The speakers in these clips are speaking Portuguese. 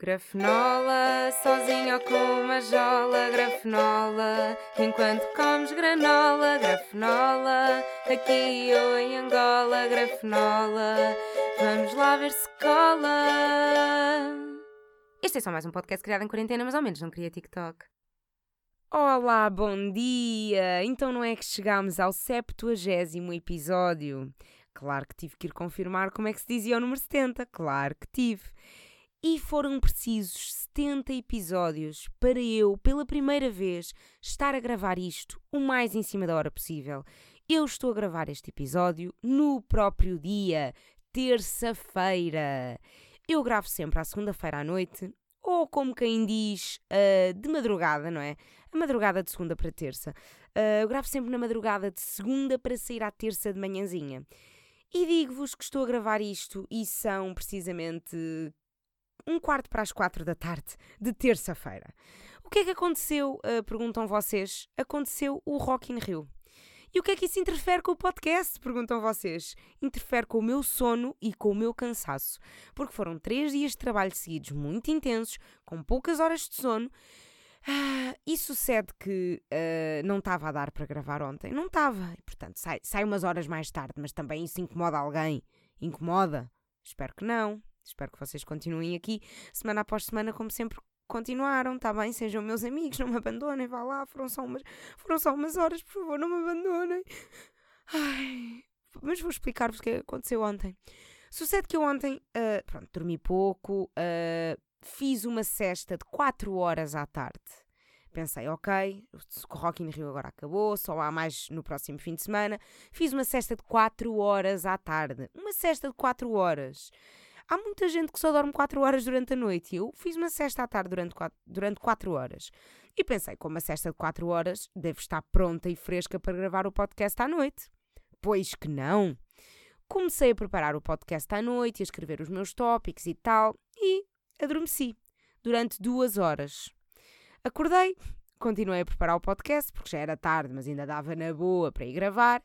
Grafenola, sozinho ou com uma jola, grafenola, enquanto comes granola, grafenola, aqui ou em Angola, grafenola, vamos lá ver se cola. Este é só mais um podcast criado em quarentena, mas ao menos não queria TikTok. Olá, bom dia! Então não é que chegámos ao 70 episódio? Claro que tive que ir confirmar como é que se dizia o número 70, claro que tive. E foram precisos 70 episódios para eu, pela primeira vez, estar a gravar isto o mais em cima da hora possível. Eu estou a gravar este episódio no próprio dia, terça-feira. Eu gravo sempre à segunda-feira à noite, ou como quem diz, uh, de madrugada, não é? A madrugada de segunda para terça. Uh, eu gravo sempre na madrugada de segunda para sair à terça de manhãzinha. E digo-vos que estou a gravar isto e são precisamente um quarto para as quatro da tarde de terça-feira. O que é que aconteceu? Uh, perguntam vocês. Aconteceu o Rock in Rio. E o que é que isso interfere com o podcast? Perguntam vocês. Interfere com o meu sono e com o meu cansaço. Porque foram três dias de trabalho seguidos muito intensos, com poucas horas de sono. Ah, e sucede que uh, não estava a dar para gravar ontem. Não estava. Portanto, sai, sai umas horas mais tarde, mas também isso incomoda alguém. Incomoda? Espero que não. Espero que vocês continuem aqui semana após semana, como sempre continuaram, está bem? Sejam meus amigos, não me abandonem, vá lá, foram só umas, foram só umas horas, por favor, não me abandonem. Ai, mas vou explicar-vos o que aconteceu ontem. Sucede que eu ontem, uh, pronto, dormi pouco, uh, fiz uma cesta de 4 horas à tarde. Pensei, ok, o Rock in Rio agora acabou, só há mais no próximo fim de semana. Fiz uma cesta de 4 horas à tarde. Uma cesta de 4 horas. Há muita gente que só dorme 4 horas durante a noite eu fiz uma cesta à tarde durante 4, durante 4 horas. E pensei, com uma cesta de 4 horas, devo estar pronta e fresca para gravar o podcast à noite. Pois que não! Comecei a preparar o podcast à noite e a escrever os meus tópicos e tal, e adormeci durante duas horas. Acordei, continuei a preparar o podcast, porque já era tarde, mas ainda dava na boa para ir gravar.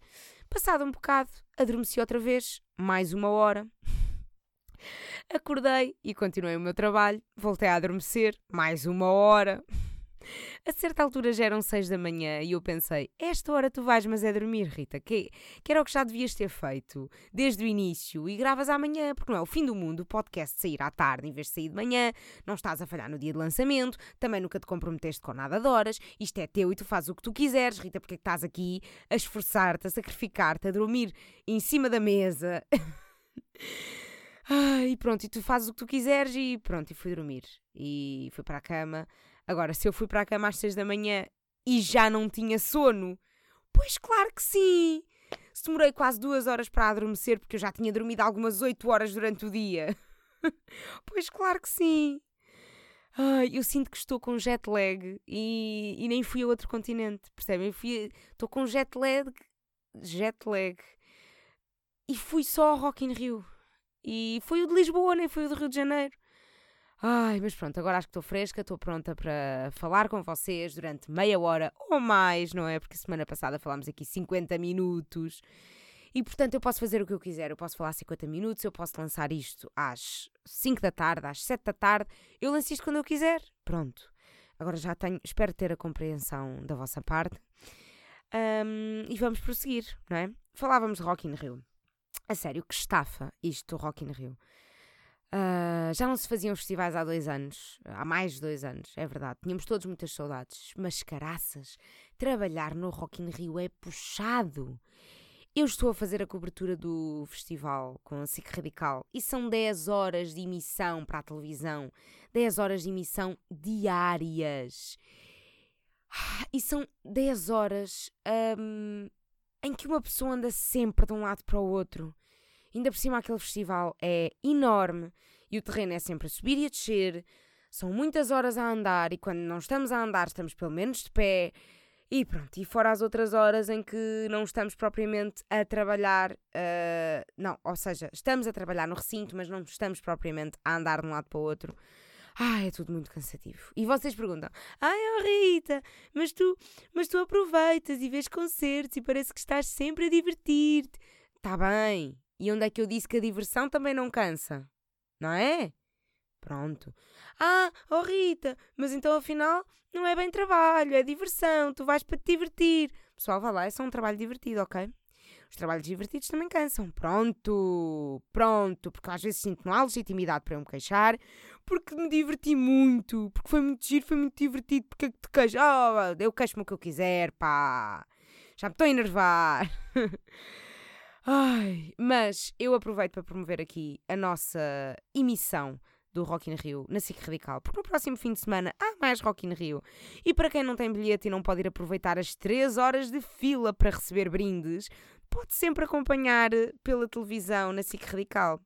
Passado um bocado, adormeci outra vez, mais uma hora. Acordei e continuei o meu trabalho, voltei a adormecer, mais uma hora. A certa altura já eram seis da manhã e eu pensei: esta hora tu vais, mas é dormir, Rita, que, que era o que já devias ter feito desde o início e gravas amanhã, porque não é o fim do mundo o podcast sair à tarde em vez de sair de manhã, não estás a falhar no dia de lançamento, também nunca te comprometeste com nada de horas, isto é teu e tu fazes o que tu quiseres, Rita, porque é que estás aqui a esforçar-te, a sacrificar-te, a dormir em cima da mesa. Ah, e pronto, e tu fazes o que tu quiseres e pronto, e fui dormir. E fui para a cama. Agora, se eu fui para a cama às seis da manhã e já não tinha sono, pois claro que sim! Se demorei quase duas horas para adormecer porque eu já tinha dormido algumas oito horas durante o dia. pois claro que sim! Ai, eu sinto que estou com jet lag e, e nem fui a outro continente, percebem? Fui, estou com jet lag, jet lag e fui só ao Rock in Rio. E foi o de Lisboa, nem foi o do Rio de Janeiro. Ai, mas pronto, agora acho que estou fresca, estou pronta para falar com vocês durante meia hora ou mais, não é? Porque semana passada falámos aqui 50 minutos. E portanto eu posso fazer o que eu quiser. Eu posso falar 50 minutos, eu posso lançar isto às 5 da tarde, às 7 da tarde. Eu lanço isto quando eu quiser. Pronto. Agora já tenho, espero ter a compreensão da vossa parte. Um, e vamos prosseguir, não é? Falávamos de Rock in Rio. A sério, que estafa isto do Rock in Rio. Uh, já não se faziam festivais há dois anos, há mais de dois anos, é verdade. Tínhamos todos muitas saudades, mas caraças, trabalhar no Rock in Rio é puxado. Eu estou a fazer a cobertura do festival com a SIC Radical e são 10 horas de emissão para a televisão, 10 horas de emissão diárias. Ah, e são 10 horas um, em que uma pessoa anda sempre de um lado para o outro. Ainda por cima, aquele festival é enorme e o terreno é sempre a subir e a descer. São muitas horas a andar e quando não estamos a andar, estamos pelo menos de pé. E pronto, e fora as outras horas em que não estamos propriamente a trabalhar, uh, não, ou seja, estamos a trabalhar no recinto, mas não estamos propriamente a andar de um lado para o outro. Ai, é tudo muito cansativo. E vocês perguntam: Ai, oh Rita, mas tu, mas tu aproveitas e vês concertos e parece que estás sempre a divertir-te. Está bem. E onde é que eu disse que a diversão também não cansa? Não é? Pronto. Ah, oh Rita, mas então afinal não é bem trabalho, é diversão, tu vais para te divertir. Pessoal, vá lá, é só um trabalho divertido, ok? Os trabalhos divertidos também cansam. Pronto, pronto, porque às vezes sinto não há legitimidade para eu me queixar, porque me diverti muito, porque foi muito giro, foi muito divertido, porque é que te queixo? Oh, eu queixo-me o que eu quiser, pá. Já me estou a enervar. Ai, mas eu aproveito para promover aqui a nossa emissão do Rock in Rio na SIC Radical, porque no próximo fim de semana há mais Rock in Rio. E para quem não tem bilhete e não pode ir aproveitar as 3 horas de fila para receber brindes, pode sempre acompanhar pela televisão na SIC Radical.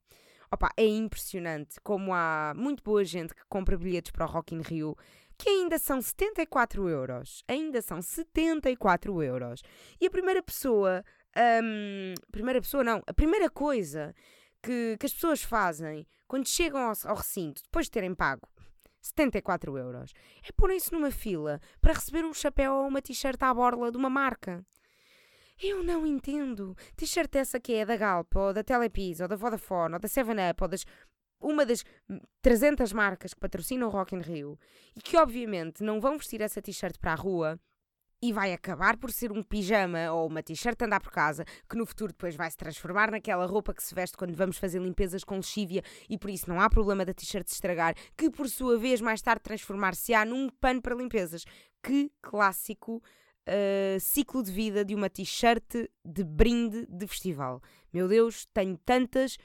Opa, é impressionante como há muito boa gente que compra bilhetes para o Rock in Rio que ainda são 74 euros. Ainda são 74 euros. E a primeira pessoa um, primeira pessoa, não. A primeira coisa que, que as pessoas fazem quando chegam ao, ao recinto, depois de terem pago 74 euros, é porem-se numa fila para receber um chapéu ou uma t-shirt à borla de uma marca. Eu não entendo. T-shirt essa que é da Galp, ou da Telepis, ou da Vodafone, ou da 7-Up, ou das uma das 300 marcas que patrocinam o Rock in Rio e que obviamente não vão vestir essa t-shirt para a rua e vai acabar por ser um pijama ou uma t-shirt andar por casa, que no futuro depois vai se transformar naquela roupa que se veste quando vamos fazer limpezas com lexívia e por isso não há problema da t-shirt se estragar, que por sua vez mais tarde transformar-se-á num pano para limpezas. Que clássico uh, ciclo de vida de uma t-shirt de brinde de festival. Meu Deus, tenho tantas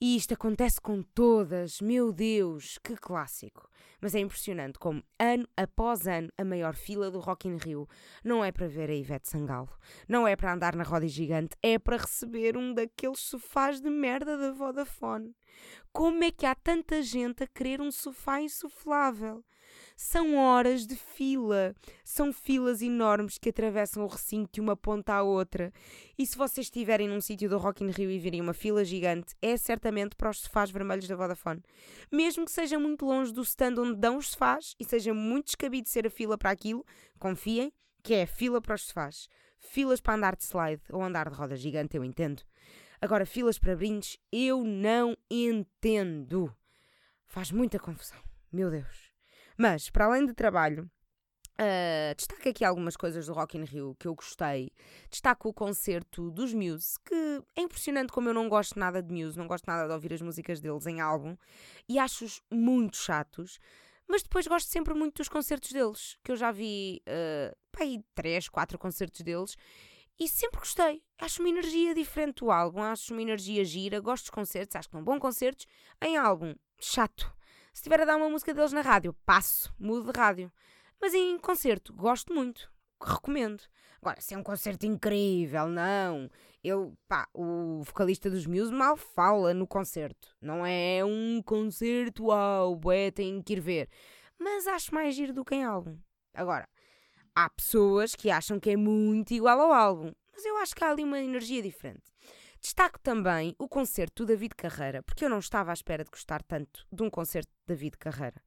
e isto acontece com todas. Meu Deus, que clássico mas é impressionante como, ano após ano, a maior fila do Rock in Rio não é para ver a Ivete Sangalo, não é para andar na roda gigante, é para receber um daqueles sofás de merda da Vodafone. Como é que há tanta gente a querer um sofá insuflável? São horas de fila. São filas enormes que atravessam o recinto de uma ponta à outra. E se vocês estiverem num sítio do Rock in Rio e virem uma fila gigante, é certamente para os sofás vermelhos da Vodafone. Mesmo que seja muito longe do stand onde dão os sofás e seja muito descabido ser a fila para aquilo, confiem que é fila para os sofás. Filas para andar de slide ou andar de roda gigante, eu entendo. Agora, filas para brindes, eu não entendo. Faz muita confusão. Meu Deus. Mas, para além de trabalho, uh, destaco aqui algumas coisas do Rock in Rio que eu gostei. Destaco o concerto dos Muse, que é impressionante como eu não gosto nada de Muse, não gosto nada de ouvir as músicas deles em álbum e acho-os muito chatos. Mas depois gosto sempre muito dos concertos deles, que eu já vi uh, três, quatro concertos deles e sempre gostei. Acho uma energia diferente do álbum, acho uma energia gira, gosto dos concertos, acho que são bons concertos. Em álbum, chato. Se estiver a dar uma música deles na rádio, passo, mudo de rádio. Mas em concerto, gosto muito, recomendo. Agora, se é um concerto incrível, não. Eu, pá, o vocalista dos Muse mal fala no concerto. Não é um concerto, uau, bué, tem que ir ver. Mas acho mais giro do que em álbum. Agora, há pessoas que acham que é muito igual ao álbum. Mas eu acho que há ali uma energia diferente. Destaco também o concerto do David Carreira, porque eu não estava à espera de gostar tanto de um concerto de David Carreira.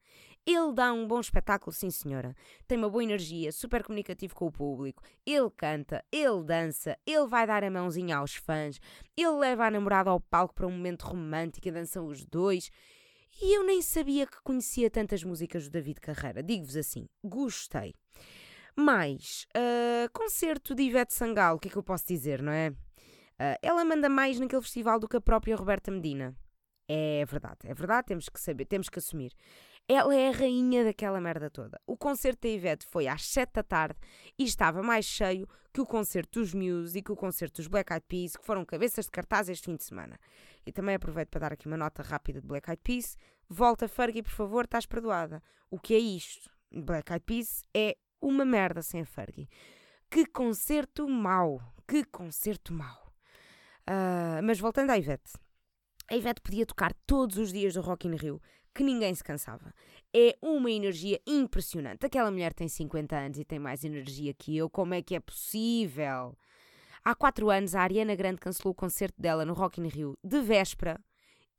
Ele dá um bom espetáculo, sim senhora. Tem uma boa energia, super comunicativo com o público. Ele canta, ele dança, ele vai dar a mãozinha aos fãs, ele leva a namorada ao palco para um momento romântico e dançam os dois. E eu nem sabia que conhecia tantas músicas do David Carreira. Digo-vos assim, gostei. Mais, uh, concerto de Ivete Sangalo, o que é que eu posso dizer, não é? Uh, ela manda mais naquele festival do que a própria Roberta Medina. É verdade, é verdade, temos que saber, temos que assumir. Ela é a rainha daquela merda toda. O concerto da Ivete foi às 7 da tarde e estava mais cheio que o concerto dos Muse e que o concerto dos Black Eyed Peas, que foram cabeças de cartaz este fim de semana. E também aproveito para dar aqui uma nota rápida de Black Eyed Peas. Volta, Fergie, por favor, estás perdoada. O que é isto? Black Eyed Peas é uma merda sem a Fergie. Que concerto mau! Que concerto mau! Uh, mas voltando à Ivete. A Ivete podia tocar todos os dias do Rock in Rio, que ninguém se cansava. É uma energia impressionante. Aquela mulher tem 50 anos e tem mais energia que eu. Como é que é possível? Há 4 anos, a Ariana Grande cancelou o concerto dela no Rock in Rio de véspera.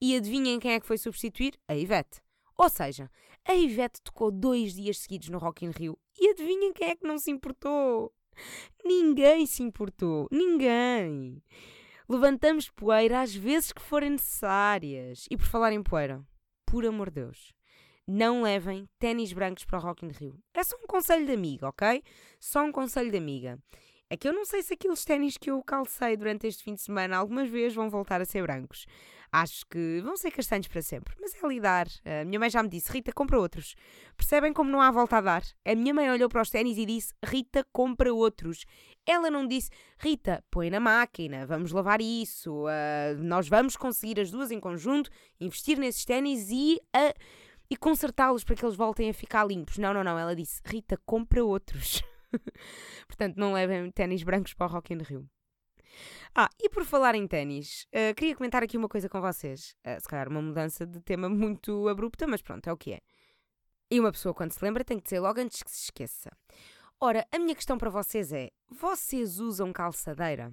E adivinhem quem é que foi substituir? A Ivete. Ou seja, a Ivete tocou dois dias seguidos no Rock in Rio. E adivinhem quem é que não se importou? Ninguém se importou. Ninguém. Levantamos poeira às vezes que forem necessárias. E por falar em poeira, por amor de Deus, não levem ténis brancos para o Rock in Rio. É só um conselho de amiga, ok? Só um conselho de amiga. É que eu não sei se aqueles ténis que eu calcei durante este fim de semana algumas vezes vão voltar a ser brancos. Acho que vão ser castanhos para sempre, mas é lidar. A minha mãe já me disse: Rita, compra outros. Percebem como não há volta a dar? A minha mãe olhou para os ténis e disse: Rita, compra outros. Ela não disse: Rita, põe na máquina, vamos lavar isso, uh, nós vamos conseguir as duas em conjunto, investir nesses ténis e. Uh, e consertá-los para que eles voltem a ficar limpos. Não, não, não. Ela disse: Rita, compra outros. Portanto, não levem ténis brancos para o Rock in Rio. Ah, e por falar em ténis, uh, queria comentar aqui uma coisa com vocês. Uh, se calhar uma mudança de tema muito abrupta, mas pronto, é o que é. E uma pessoa, quando se lembra, tem que dizer logo antes que se esqueça. Ora, a minha questão para vocês é: vocês usam calçadeira?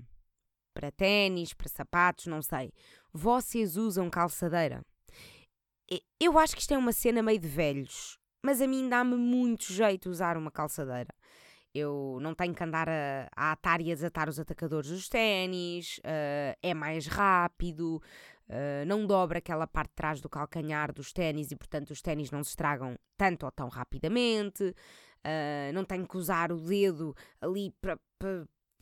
Para ténis, para sapatos, não sei. Vocês usam calçadeira? Eu acho que isto é uma cena meio de velhos, mas a mim dá-me muito jeito usar uma calçadeira. Eu não tenho que andar a, a atar e a desatar os atacadores dos ténis, uh, é mais rápido, uh, não dobra aquela parte de trás do calcanhar dos ténis e, portanto, os ténis não se estragam tanto ou tão rapidamente. Uh, não tenho que usar o dedo ali para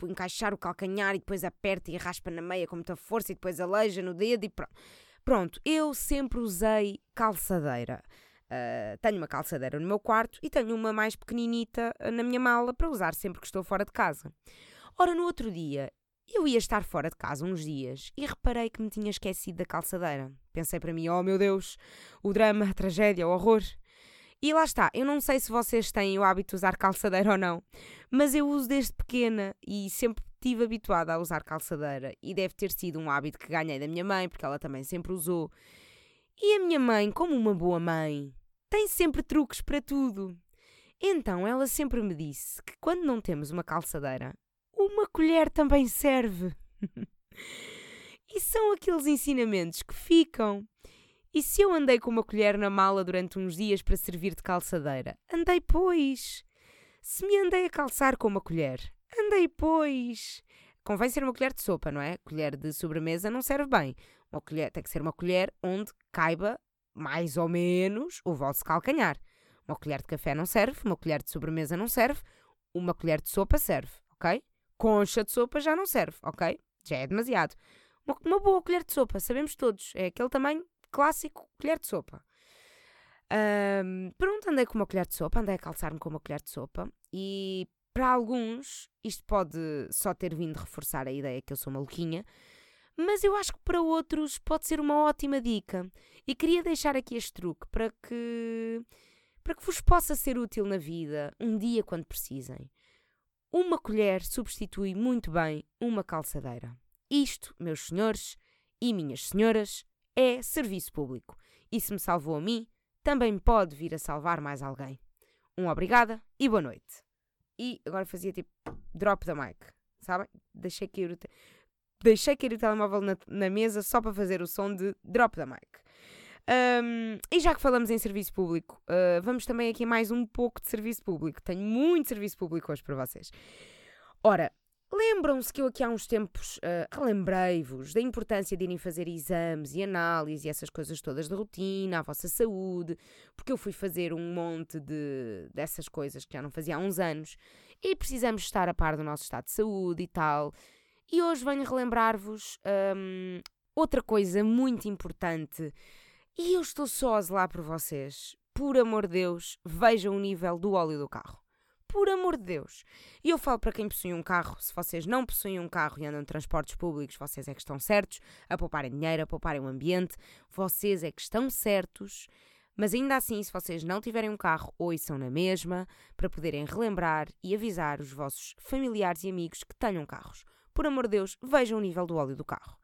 encaixar o calcanhar e depois aperta e raspa na meia com muita força e depois aleija no dedo e pronto. Pronto, eu sempre usei calçadeira. Uh, tenho uma calçadeira no meu quarto e tenho uma mais pequeninita ah, na minha mala para usar sempre que estou fora de casa. Ora, no outro dia, eu ia estar fora de casa uns dias e reparei que me tinha esquecido da calçadeira. Pensei para mim, oh meu Deus, o drama, a tragédia, o horror. E lá está, eu não sei se vocês têm o hábito de usar calçadeira ou não, mas eu uso desde pequena e sempre estive habituada a usar calçadeira e deve ter sido um hábito que ganhei da minha mãe, porque ela também sempre usou. E a minha mãe, como uma boa mãe, tem sempre truques para tudo. Então ela sempre me disse que quando não temos uma calçadeira, uma colher também serve. e são aqueles ensinamentos que ficam. E se eu andei com uma colher na mala durante uns dias para servir de calçadeira? Andei, pois. Se me andei a calçar com uma colher? Andei, pois. Convém ser uma colher de sopa, não é? Colher de sobremesa não serve bem. Uma colher, tem que ser uma colher onde caiba mais ou menos o vosso calcanhar. Uma colher de café não serve, uma colher de sobremesa não serve, uma colher de sopa serve, ok? Concha de sopa já não serve, ok? Já é demasiado. Uma, uma boa colher de sopa, sabemos todos, é aquele tamanho clássico colher de sopa. Um, pronto, andei com uma colher de sopa, andei a calçar-me com uma colher de sopa e para alguns isto pode só ter vindo reforçar a ideia que eu sou maluquinha, mas eu acho que para outros pode ser uma ótima dica. E queria deixar aqui este truque para que para que vos possa ser útil na vida, um dia quando precisem. Uma colher substitui muito bem uma calçadeira. Isto, meus senhores e minhas senhoras, é serviço público. E se me salvou a mim, também pode vir a salvar mais alguém. Um obrigada e boa noite. E agora fazia tipo drop the mic, sabem? Deixei cair o, te... Deixei cair o telemóvel na, na mesa só para fazer o som de drop the mic. Um, e já que falamos em serviço público, uh, vamos também aqui mais um pouco de serviço público. Tenho muito serviço público hoje para vocês. Ora, lembram-se que eu aqui há uns tempos uh, relembrei-vos da importância de irem fazer exames e análises e essas coisas todas de rotina, à vossa saúde, porque eu fui fazer um monte de, dessas coisas que já não fazia há uns anos e precisamos estar a par do nosso estado de saúde e tal. E hoje venho relembrar-vos um, outra coisa muito importante e eu estou só a zelar por vocês. Por amor de Deus, vejam o nível do óleo do carro. Por amor de Deus. E eu falo para quem possui um carro, se vocês não possuem um carro e andam em transportes públicos, vocês é que estão certos a pouparem dinheiro, a pouparem o ambiente, vocês é que estão certos. Mas ainda assim, se vocês não tiverem um carro, ouçam na mesma, para poderem relembrar e avisar os vossos familiares e amigos que tenham carros. Por amor de Deus, vejam o nível do óleo do carro.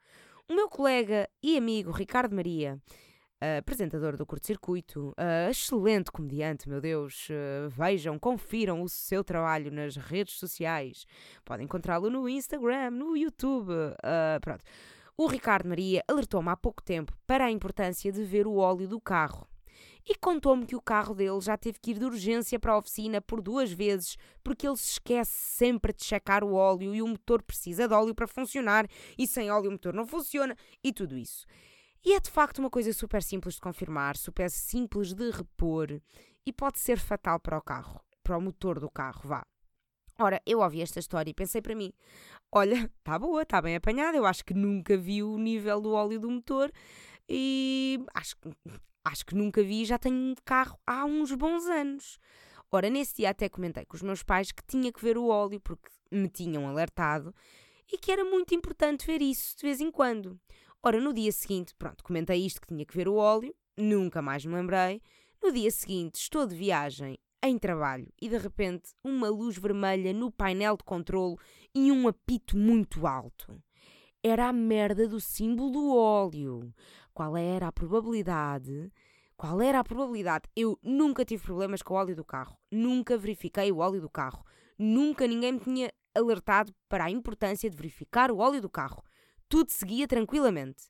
O meu colega e amigo Ricardo Maria Uh, apresentador do curto-circuito, uh, excelente comediante, meu Deus. Uh, vejam, confiram o seu trabalho nas redes sociais. Podem encontrá-lo no Instagram, no YouTube. pronto. O Ricardo Maria alertou-me há pouco tempo para a importância de ver o óleo do carro. E contou-me que o carro dele já teve que ir de urgência para a oficina por duas vezes, porque ele se esquece sempre de checar o óleo e o motor precisa de óleo para funcionar, e sem óleo o motor não funciona, e tudo isso. E é de facto uma coisa super simples de confirmar, super simples de repor e pode ser fatal para o carro, para o motor do carro, vá. Ora, eu ouvi esta história e pensei para mim: olha, está boa, está bem apanhada, eu acho que nunca vi o nível do óleo do motor e acho, acho que nunca vi, já tenho um carro há uns bons anos. Ora, nesse dia até comentei com os meus pais que tinha que ver o óleo porque me tinham alertado e que era muito importante ver isso de vez em quando. Ora, no dia seguinte, pronto, comentei isto que tinha que ver o óleo, nunca mais me lembrei. No dia seguinte, estou de viagem em trabalho e de repente uma luz vermelha no painel de controlo e um apito muito alto. Era a merda do símbolo do óleo. Qual era a probabilidade qual era a probabilidade? Eu nunca tive problemas com o óleo do carro, nunca verifiquei o óleo do carro, nunca ninguém me tinha alertado para a importância de verificar o óleo do carro. Tudo seguia tranquilamente.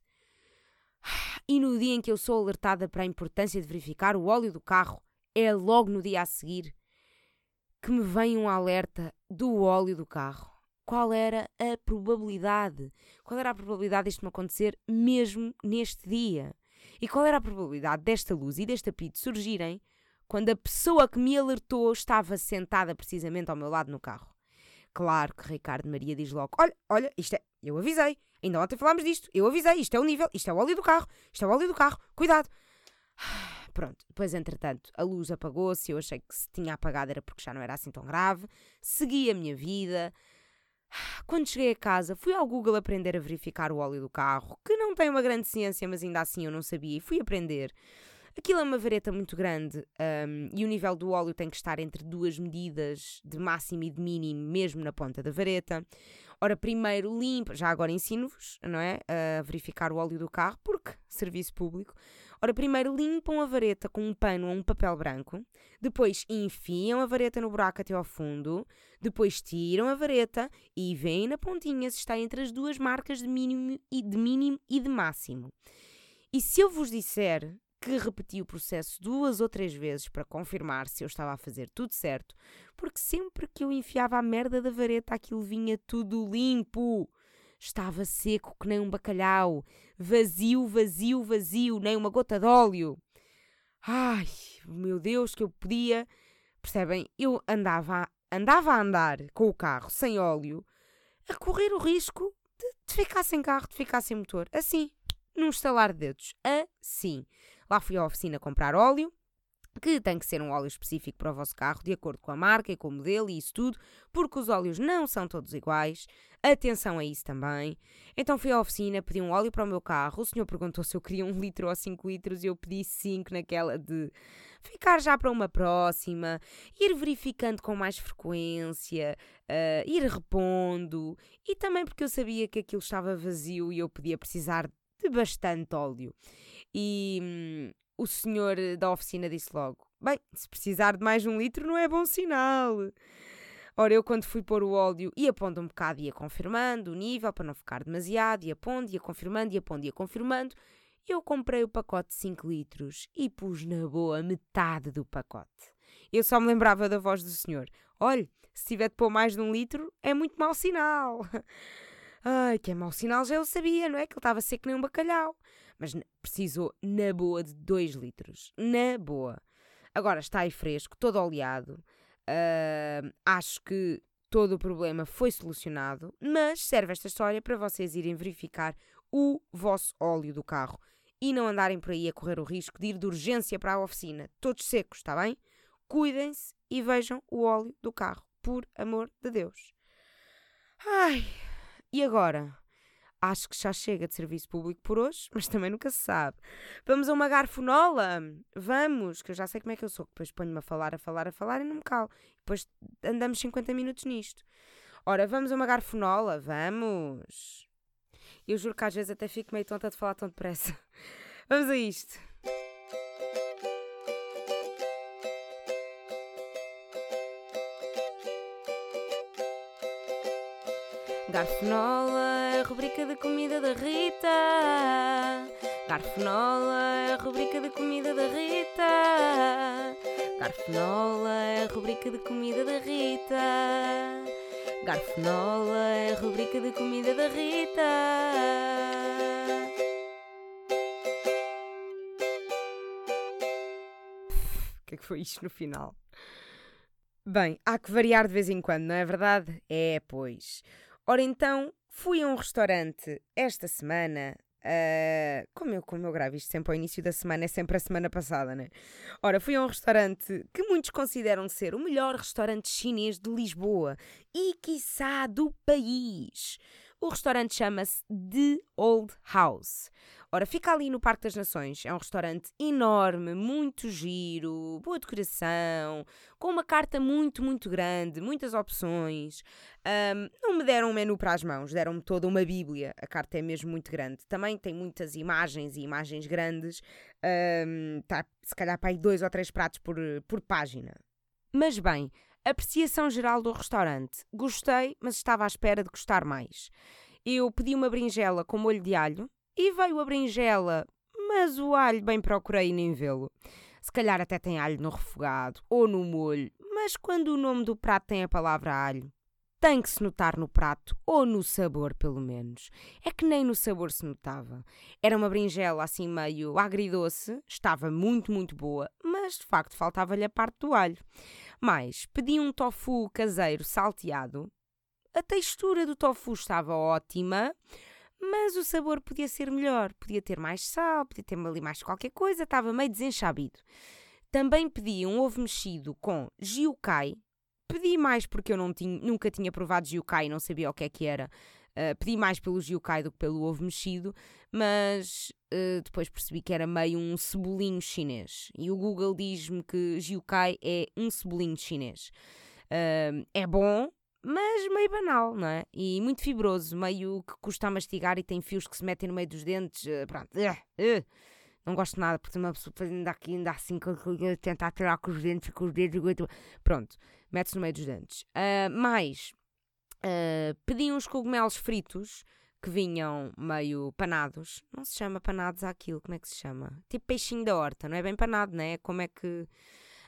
E no dia em que eu sou alertada para a importância de verificar o óleo do carro, é logo no dia a seguir que me vem um alerta do óleo do carro. Qual era a probabilidade? Qual era a probabilidade disto me acontecer mesmo neste dia? E qual era a probabilidade desta luz e deste apito surgirem quando a pessoa que me alertou estava sentada precisamente ao meu lado no carro? Claro que Ricardo Maria diz logo: Olha, olha, isto é. Eu avisei. Ainda ontem falámos disto. Eu avisei. Isto é o nível. Isto é o óleo do carro. Isto é o óleo do carro. Cuidado. Pronto. Depois, entretanto, a luz apagou-se. Eu achei que se tinha apagado era porque já não era assim tão grave. Segui a minha vida. Quando cheguei a casa, fui ao Google aprender a verificar o óleo do carro, que não tem uma grande ciência, mas ainda assim eu não sabia, e fui aprender. Aquilo é uma vareta muito grande um, e o nível do óleo tem que estar entre duas medidas de máximo e de mínimo, mesmo na ponta da vareta. Ora, primeiro limpa, já agora ensino-vos, não é? A verificar o óleo do carro, porque serviço público. Ora, primeiro limpam a vareta com um pano ou um papel branco, depois enfiam a vareta no buraco até ao fundo, depois tiram a vareta e veem na pontinha se está entre as duas marcas de mínimo e de, mínimo e de máximo. E se eu vos disser que repeti o processo duas ou três vezes para confirmar se eu estava a fazer tudo certo, porque sempre que eu enfiava a merda da vareta aquilo vinha tudo limpo. Estava seco que nem um bacalhau, vazio, vazio, vazio, nem uma gota de óleo. Ai, meu Deus, que eu podia. Percebem? Eu andava, andava a andar com o carro sem óleo, a correr o risco de, de ficar sem carro, de ficar sem motor. Assim, num estalar de dedos. Assim. Lá fui à oficina comprar óleo, que tem que ser um óleo específico para o vosso carro, de acordo com a marca e com o modelo e isso tudo, porque os óleos não são todos iguais. Atenção a isso também. Então fui à oficina, pedi um óleo para o meu carro. O senhor perguntou se eu queria um litro ou cinco litros e eu pedi cinco naquela de ficar já para uma próxima, ir verificando com mais frequência, uh, ir repondo e também porque eu sabia que aquilo estava vazio e eu podia precisar de bastante óleo. E hum, o senhor da oficina disse logo: Bem, se precisar de mais um litro, não é bom sinal. Ora, eu quando fui pôr o óleo, ia pondo um bocado, ia confirmando o nível para não ficar demasiado, ia pondo, ia confirmando, ia pondo, ia confirmando. Eu comprei o pacote de 5 litros e pus na boa metade do pacote. Eu só me lembrava da voz do senhor. Olhe, se tiver de pôr mais de um litro, é muito mau sinal. Ai, que é mau sinal já eu sabia, não é? Que ele estava seco nem um bacalhau mas precisou na boa de 2 litros. Na boa. Agora está aí fresco, todo oleado. Uh, acho que todo o problema foi solucionado, mas serve esta história para vocês irem verificar o vosso óleo do carro e não andarem por aí a correr o risco de ir de urgência para a oficina, todos secos, está bem? Cuidem-se e vejam o óleo do carro, por amor de Deus. Ai, e agora? acho que já chega de serviço público por hoje, mas também nunca se sabe. Vamos a uma garfonola? Vamos, que eu já sei como é que eu sou, depois ponho-me a falar, a falar, a falar e não me calo. Depois andamos 50 minutos nisto. Ora, vamos a uma garfonola? Vamos! Eu juro que às vezes até fico meio tonta de falar tão depressa. Vamos a isto. Garfenola, rubrica de comida da Rita. Garfenola, rubrica de comida da Rita. Garfenola, rubrica de comida da Rita. Garfenola, rubrica de comida da Rita. O que é que foi isto no final? Bem, há que variar de vez em quando, não é verdade? É, pois. Ora então, fui a um restaurante esta semana. Uh, como, eu, como eu gravo isto sempre ao início da semana, é sempre a semana passada, né? Ora, fui a um restaurante que muitos consideram ser o melhor restaurante chinês de Lisboa e, quiçá, do país. O restaurante chama-se The Old House. Ora, fica ali no Parque das Nações. É um restaurante enorme, muito giro, boa decoração, com uma carta muito, muito grande, muitas opções. Um, não me deram um menu para as mãos, deram-me toda uma bíblia. A carta é mesmo muito grande. Também tem muitas imagens e imagens grandes. Um, tá, se calhar para aí dois ou três pratos por, por página. Mas bem, apreciação geral do restaurante. Gostei, mas estava à espera de gostar mais. Eu pedi uma berinjela com molho de alho, e veio a berinjela, mas o alho bem procurei nem vê-lo. Se calhar até tem alho no refogado ou no molho, mas quando o nome do prato tem a palavra alho, tem que se notar no prato ou no sabor, pelo menos. É que nem no sabor se notava. Era uma berinjela assim meio agridoce, estava muito, muito boa, mas de facto faltava-lhe a parte do alho. Mais, pedi um tofu caseiro salteado. A textura do tofu estava ótima, mas o sabor podia ser melhor, podia ter mais sal, podia ter ali mais qualquer coisa, estava meio desenchabido. Também pedi um ovo mexido com giucai. Pedi mais porque eu não tinha, nunca tinha provado e não sabia o que é que era. Uh, pedi mais pelo giucai do que pelo ovo mexido, mas uh, depois percebi que era meio um cebolinho chinês. E o Google diz-me que giucai é um cebolinho chinês. Uh, é bom, mas meio banal, não é? E muito fibroso, meio que custa a mastigar e tem fios que se metem no meio dos dentes. Pronto. Uh, uh. Não gosto nada, porque uma pessoa ainda aqui, ainda assim, tentar tirar com os dentes, com os dedos. Pronto, mete-se no meio dos dentes. Uh, mais, pedi uns cogumelos fritos que vinham meio panados. Não se chama panados aquilo, como é que se chama? Tipo peixinho da horta, não é bem panado, não é? Como é que.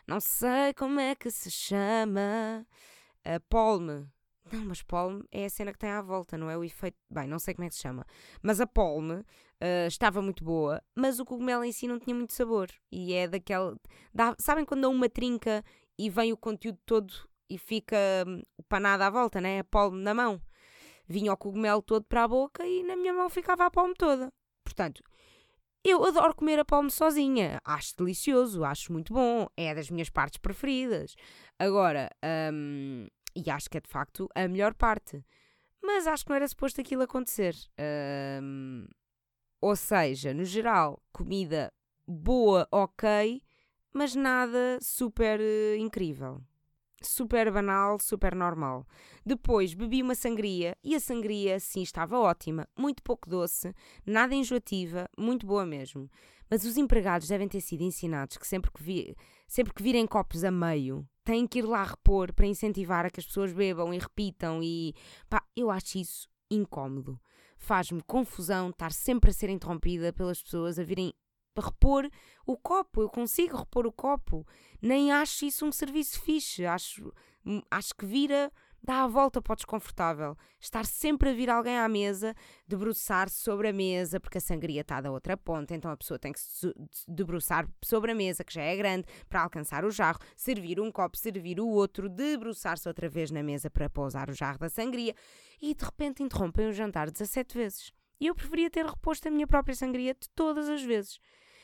Não sei como é que se chama. A polme. Não, mas polme é a cena que tem à volta, não é o efeito. Bem, não sei como é que se chama. Mas a polme uh, estava muito boa, mas o cogumelo em si não tinha muito sabor. E é daquela. Dá... Sabem quando dá uma trinca e vem o conteúdo todo e fica hum, o panado à volta, né? A polme na mão. Vinha o cogumelo todo para a boca e na minha mão ficava a polme toda. Portanto, eu adoro comer a palme sozinha. Acho delicioso, acho muito bom. É das minhas partes preferidas. Agora, um, e acho que é de facto a melhor parte. Mas acho que não era suposto aquilo acontecer. Um, ou seja, no geral, comida boa, ok, mas nada super uh, incrível super banal, super normal. Depois bebi uma sangria e a sangria, sim, estava ótima, muito pouco doce, nada enjoativa, muito boa mesmo. Mas os empregados devem ter sido ensinados que sempre que, vi, sempre que virem copos a meio, têm que ir lá repor para incentivar a que as pessoas bebam e repitam e pá, eu acho isso incómodo. Faz-me confusão estar sempre a ser interrompida pelas pessoas a virem repor o copo. Eu consigo repor o copo. Nem acho isso um serviço fixe. Acho, hum, acho que vira, dá a volta para o desconfortável. Estar sempre a vir alguém à mesa, debruçar-se sobre a mesa, porque a sangria está da outra ponta, então a pessoa tem que se debruçar sobre a mesa, que já é grande, para alcançar o jarro, servir um copo, servir o outro, debruçar-se outra vez na mesa para pousar o jarro da sangria e de repente interrompem o jantar 17 vezes. E eu preferia ter reposto a minha própria sangria de todas as vezes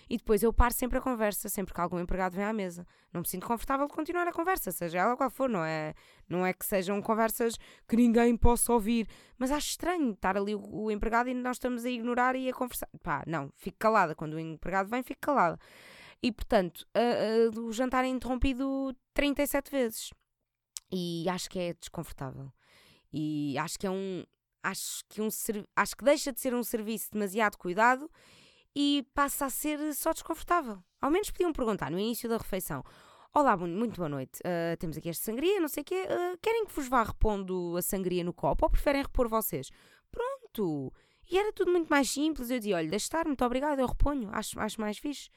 e depois eu paro sempre a conversa, sempre que algum empregado vem à mesa. Não me sinto confortável de continuar a conversa, seja ela qual for, não é, não é que sejam conversas que ninguém possa ouvir, mas acho estranho estar ali o, o empregado e nós estamos a ignorar e a conversar. Pá, não, fico calada. Quando o empregado vem, fico calada. E portanto, o jantar é interrompido 37 vezes. E acho que é desconfortável. E acho que é um. Acho que, um, acho que deixa de ser um serviço demasiado cuidado e passa a ser só desconfortável. Ao menos podiam perguntar no início da refeição: Olá, muito boa noite. Uh, temos aqui esta sangria, não sei o quê. Uh, querem que vos vá repondo a sangria no copo ou preferem repor vocês? Pronto! E era tudo muito mais simples. Eu dizia: olha, deixe estar, muito obrigada, eu reponho. Acho, acho mais fixe.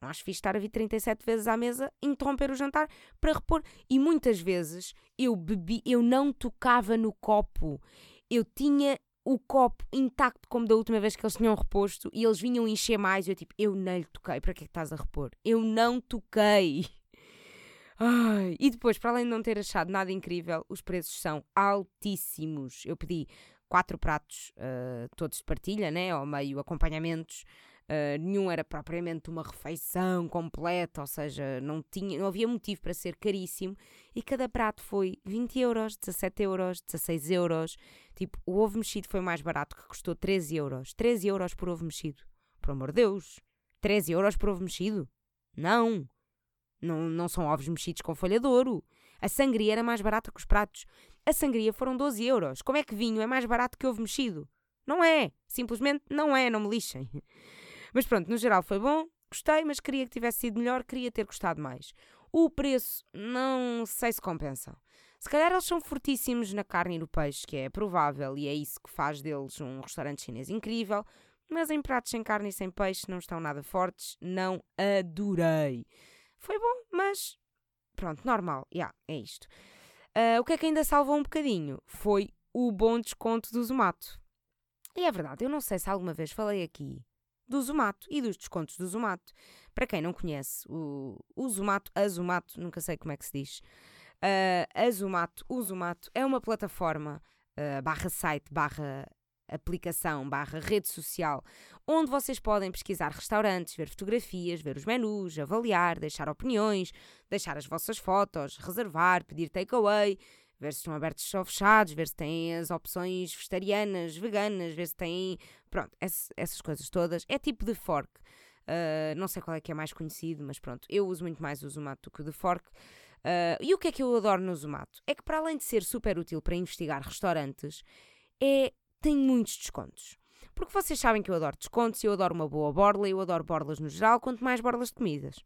Não acho fixe estar a vir 37 vezes à mesa, interromper o jantar para repor. E muitas vezes eu bebi, eu não tocava no copo. Eu tinha o copo intacto como da última vez que eles tinham reposto e eles vinham encher mais. E eu tipo, eu não lhe toquei, para que é que estás a repor? Eu não toquei. Ai, e depois, para além de não ter achado nada incrível, os preços são altíssimos. Eu pedi quatro pratos, uh, todos de partilha, né? Ao meio acompanhamentos. Uh, nenhum era propriamente uma refeição completa, ou seja, não, tinha, não havia motivo para ser caríssimo. E cada prato foi 20 euros, 17 euros, 16 euros. Tipo, o ovo mexido foi mais barato, que custou 13 euros. 13 euros por ovo mexido. Por amor de Deus! 13 euros por ovo mexido? Não! Não, não são ovos mexidos com folha de ouro. A sangria era mais barata que os pratos. A sangria foram 12 euros. Como é que vinho é mais barato que ovo mexido? Não é. Simplesmente não é. Não me lixem. Mas pronto, no geral foi bom. Gostei, mas queria que tivesse sido melhor. Queria ter gostado mais. O preço, não sei se compensa. Se calhar eles são fortíssimos na carne e no peixe, que é provável, e é isso que faz deles um restaurante chinês incrível. Mas em pratos sem carne e sem peixe não estão nada fortes. Não adorei. Foi bom, mas pronto, normal. Yeah, é isto. Uh, o que é que ainda salvou um bocadinho? Foi o bom desconto do Zomato. E é verdade, eu não sei se alguma vez falei aqui do Zomato e dos descontos do Zomato. Para quem não conhece, o, o Zomato, a Zomato, nunca sei como é que se diz. Uh, a Zomato, o Zomato é uma plataforma uh, barra site, barra aplicação barra rede social, onde vocês podem pesquisar restaurantes, ver fotografias, ver os menus, avaliar, deixar opiniões, deixar as vossas fotos, reservar, pedir takeaway, ver se estão abertos ou fechados, ver se têm as opções vegetarianas, veganas, ver se têm. Pronto, essas coisas todas. É tipo de fork. Uh, não sei qual é que é mais conhecido, mas pronto, eu uso muito mais o Zomato do que o de fork. Uh, e o que é que eu adoro no Zomato? É que para além de ser super útil para investigar restaurantes, é tem muitos descontos. Porque vocês sabem que eu adoro descontos, eu adoro uma boa borla, eu adoro borlas no geral, quanto mais borlas de comidas.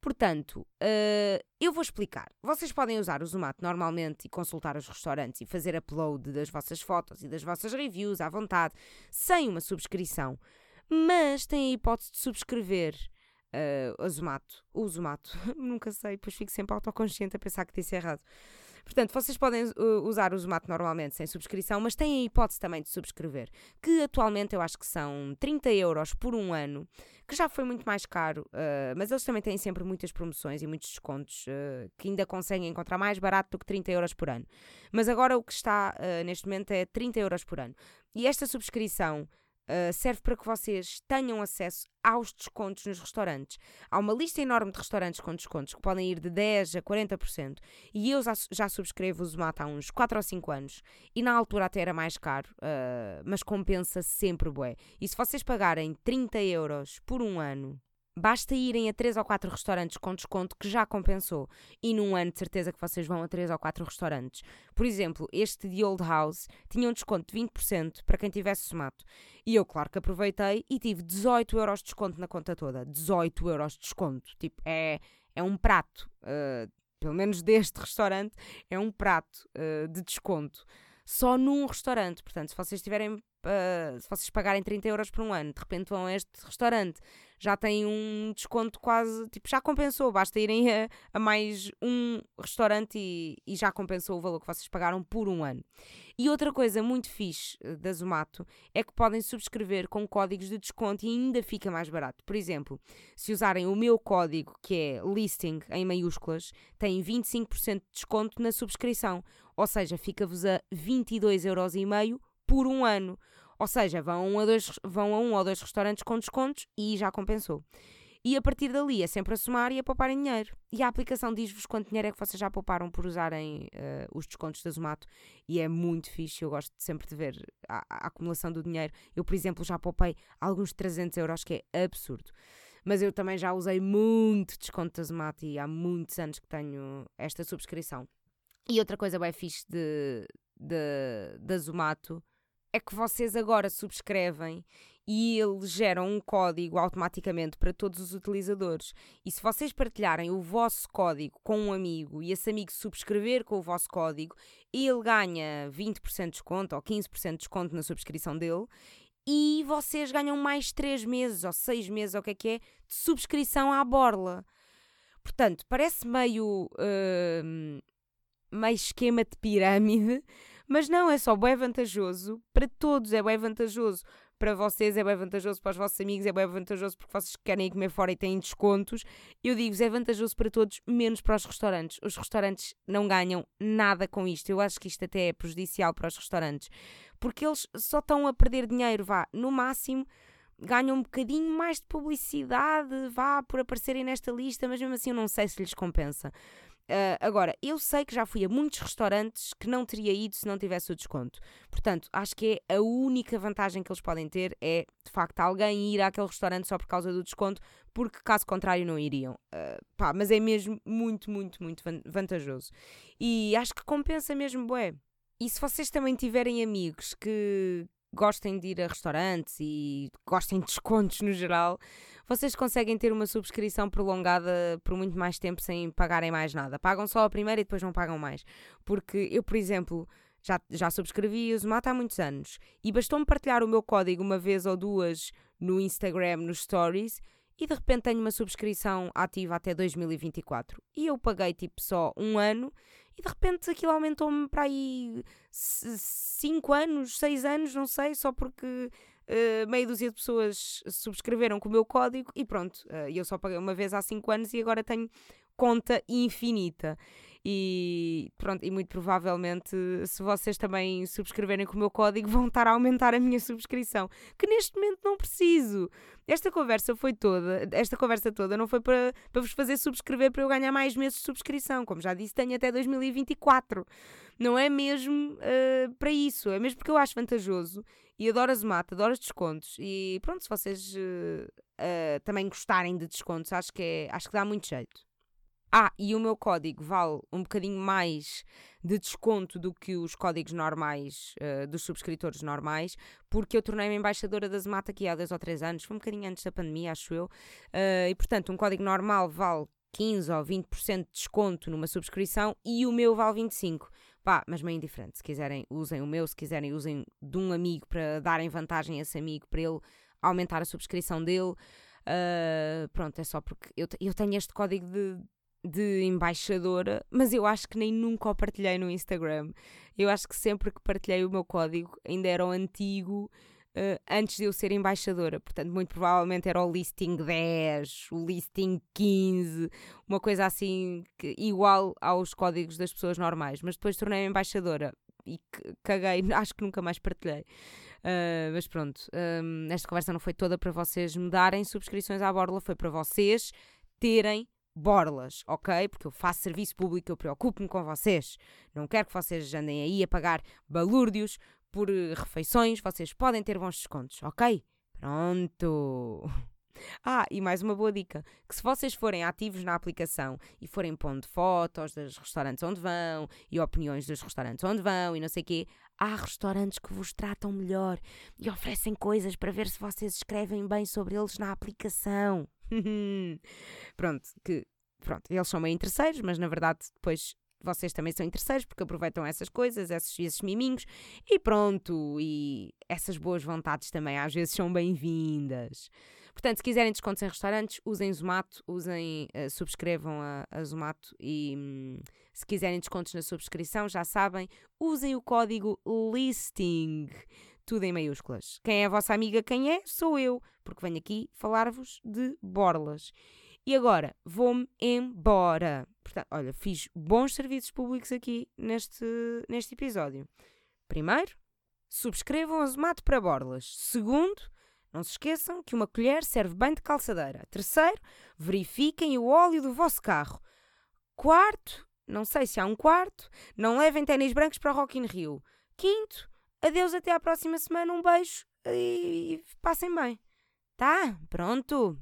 Portanto, uh, eu vou explicar. Vocês podem usar o Zomato normalmente e consultar os restaurantes e fazer upload das vossas fotos e das vossas reviews à vontade, sem uma subscrição, mas têm a hipótese de subscrever uh, o Zomato. O Zomato, nunca sei, pois fico sempre autoconsciente a pensar que disse errado. Portanto, vocês podem uh, usar o Zomato normalmente sem subscrição, mas têm a hipótese também de subscrever, que atualmente eu acho que são 30 euros por um ano, que já foi muito mais caro, uh, mas eles também têm sempre muitas promoções e muitos descontos uh, que ainda conseguem encontrar mais barato do que 30 euros por ano. Mas agora o que está uh, neste momento é 30 euros por ano. E esta subscrição Uh, serve para que vocês tenham acesso aos descontos nos restaurantes. Há uma lista enorme de restaurantes com descontos que podem ir de 10% a 40%. E eu já, já subscrevo o Zomato há uns 4 ou 5 anos. E na altura até era mais caro, uh, mas compensa sempre bué. E se vocês pagarem 30 euros por um ano Basta irem a 3 ou 4 restaurantes com desconto que já compensou. E num ano de certeza que vocês vão a 3 ou 4 restaurantes. Por exemplo, este de Old House tinha um desconto de 20% para quem tivesse somato. E eu, claro que aproveitei e tive 18 euros de desconto na conta toda. 18 euros de desconto. Tipo, é, é um prato. Uh, pelo menos deste restaurante, é um prato uh, de desconto. Só num restaurante. Portanto, se vocês tiverem. Se vocês pagarem 30 euros por um ano, de repente vão a este restaurante já têm um desconto quase, tipo, já compensou, basta irem a, a mais um restaurante e, e, já compensou o valor que vocês pagaram por um ano. E outra coisa muito fixe eh, da Zomato é que podem subscrever com códigos de desconto e ainda fica mais barato. Por exemplo, se usarem o meu código, que é listing em maiúsculas, têm 25% de desconto na subscrição, ou seja, fica-vos a 22,5€ por um ano. Ou seja, vão a, um, dois, vão a um ou dois restaurantes com descontos e já compensou. E a partir dali é sempre a somar e a pouparem dinheiro. E a aplicação diz-vos quanto dinheiro é que vocês já pouparam por usarem uh, os descontos da Zomato. E é muito fixe, eu gosto sempre de ver a, a, acumulação do dinheiro. Eu, por exemplo, já poupei alguns 300 euros, que é absurdo. Mas eu também já usei muito desconto da Zomato e há muitos anos que tenho esta subscrição. E outra coisa bem fixe de, de, da Zomato é que vocês agora subscrevem e eles geram um código automaticamente para todos os utilizadores. E se vocês partilharem o vosso código com um amigo e esse amigo subscrever com o vosso código, ele ganha 20% de desconto ou 15% de desconto na subscrição dele. E vocês ganham mais 3 meses ou 6 meses, ou o que é que é, de subscrição à borla. Portanto, parece meio, uh, meio esquema de pirâmide, mas não, é só bem vantajoso para todos, é bem vantajoso para vocês, é bem vantajoso para os vossos amigos, é bem vantajoso porque vocês querem comer fora e têm descontos. Eu digo-vos, é vantajoso para todos, menos para os restaurantes. Os restaurantes não ganham nada com isto. Eu acho que isto até é prejudicial para os restaurantes, porque eles só estão a perder dinheiro, vá, no máximo ganham um bocadinho mais de publicidade, vá, por aparecerem nesta lista, mas mesmo assim eu não sei se lhes compensa. Uh, agora, eu sei que já fui a muitos restaurantes que não teria ido se não tivesse o desconto. Portanto, acho que é a única vantagem que eles podem ter é, de facto, alguém ir àquele restaurante só por causa do desconto, porque caso contrário não iriam. Uh, pá, mas é mesmo muito, muito, muito vantajoso. E acho que compensa mesmo, bué. E se vocês também tiverem amigos que, gostem de ir a restaurantes e gostem de descontos no geral, vocês conseguem ter uma subscrição prolongada por muito mais tempo sem pagarem mais nada. Pagam só a primeira e depois não pagam mais. Porque eu, por exemplo, já, já subscrevi o Zomato há muitos anos e bastou-me partilhar o meu código uma vez ou duas no Instagram, nos Stories e de repente tenho uma subscrição ativa até 2024. E eu paguei tipo só um ano e de repente aquilo aumentou-me para aí 5 anos, 6 anos, não sei, só porque uh, meia dúzia de pessoas subscreveram com o meu código e pronto. Uh, eu só paguei uma vez há 5 anos e agora tenho conta infinita. E pronto, e muito provavelmente, se vocês também subscreverem com o meu código, vão estar a aumentar a minha subscrição, que neste momento não preciso. Esta conversa foi toda, esta conversa toda não foi para, para vos fazer subscrever para eu ganhar mais meses de subscrição. Como já disse, tenho até 2024. Não é mesmo uh, para isso, é mesmo porque eu acho vantajoso e adoro as mata, adoro os descontos. E pronto, se vocês uh, uh, também gostarem de descontos, acho que, é, acho que dá muito jeito. Ah, e o meu código vale um bocadinho mais de desconto do que os códigos normais uh, dos subscritores normais, porque eu tornei-me embaixadora da Zemata aqui há dois ou três anos, foi um bocadinho antes da pandemia, acho eu, e portanto um código normal vale 15 ou 20% de desconto numa subscrição e o meu vale 25%. Pá, mas meio indiferente. Se quiserem, usem o meu, se quiserem, usem de um amigo para darem vantagem a esse amigo, para ele aumentar a subscrição dele. Uh, pronto, é só porque eu, eu tenho este código de de embaixadora, mas eu acho que nem nunca o partilhei no Instagram. Eu acho que sempre que partilhei o meu código ainda era o antigo uh, antes de eu ser embaixadora. Portanto, muito provavelmente era o listing 10, o listing 15, uma coisa assim que, igual aos códigos das pessoas normais. Mas depois tornei-me embaixadora e caguei, acho que nunca mais partilhei. Uh, mas pronto, um, esta conversa não foi toda para vocês me darem subscrições à Borla, foi para vocês terem borlas, ok? Porque eu faço serviço público, eu preocupo-me com vocês. Não quero que vocês andem aí a pagar balúrdios por eh, refeições, vocês podem ter bons descontos, ok? Pronto. Ah, e mais uma boa dica: que se vocês forem ativos na aplicação e forem pondo fotos dos restaurantes onde vão e opiniões dos restaurantes onde vão e não sei o quê, há restaurantes que vos tratam melhor e oferecem coisas para ver se vocês escrevem bem sobre eles na aplicação. pronto, que pronto, eles são meio interesseiros, mas na verdade depois vocês também são interesseiros porque aproveitam essas coisas, esses, esses miminhos e pronto, e essas boas vontades também às vezes são bem-vindas. Portanto, se quiserem descontos em restaurantes, usem Zomato, usem, uh, subscrevam a, a Zomato e hum, se quiserem descontos na subscrição, já sabem, usem o código LISTING tudo em maiúsculas. Quem é a vossa amiga, quem é? Sou eu, porque venho aqui falar-vos de borlas. E agora vou-me embora. Portanto, olha, fiz bons serviços públicos aqui neste, neste episódio. Primeiro, subscrevam a Zomato para borlas. Segundo, não se esqueçam que uma colher serve bem de calçadeira. Terceiro, verifiquem o óleo do vosso carro. Quarto, não sei se há um quarto, não levem ténis brancos para Rock in Rio. Quinto, Adeus, até à próxima semana. Um beijo e passem bem. Tá? Pronto.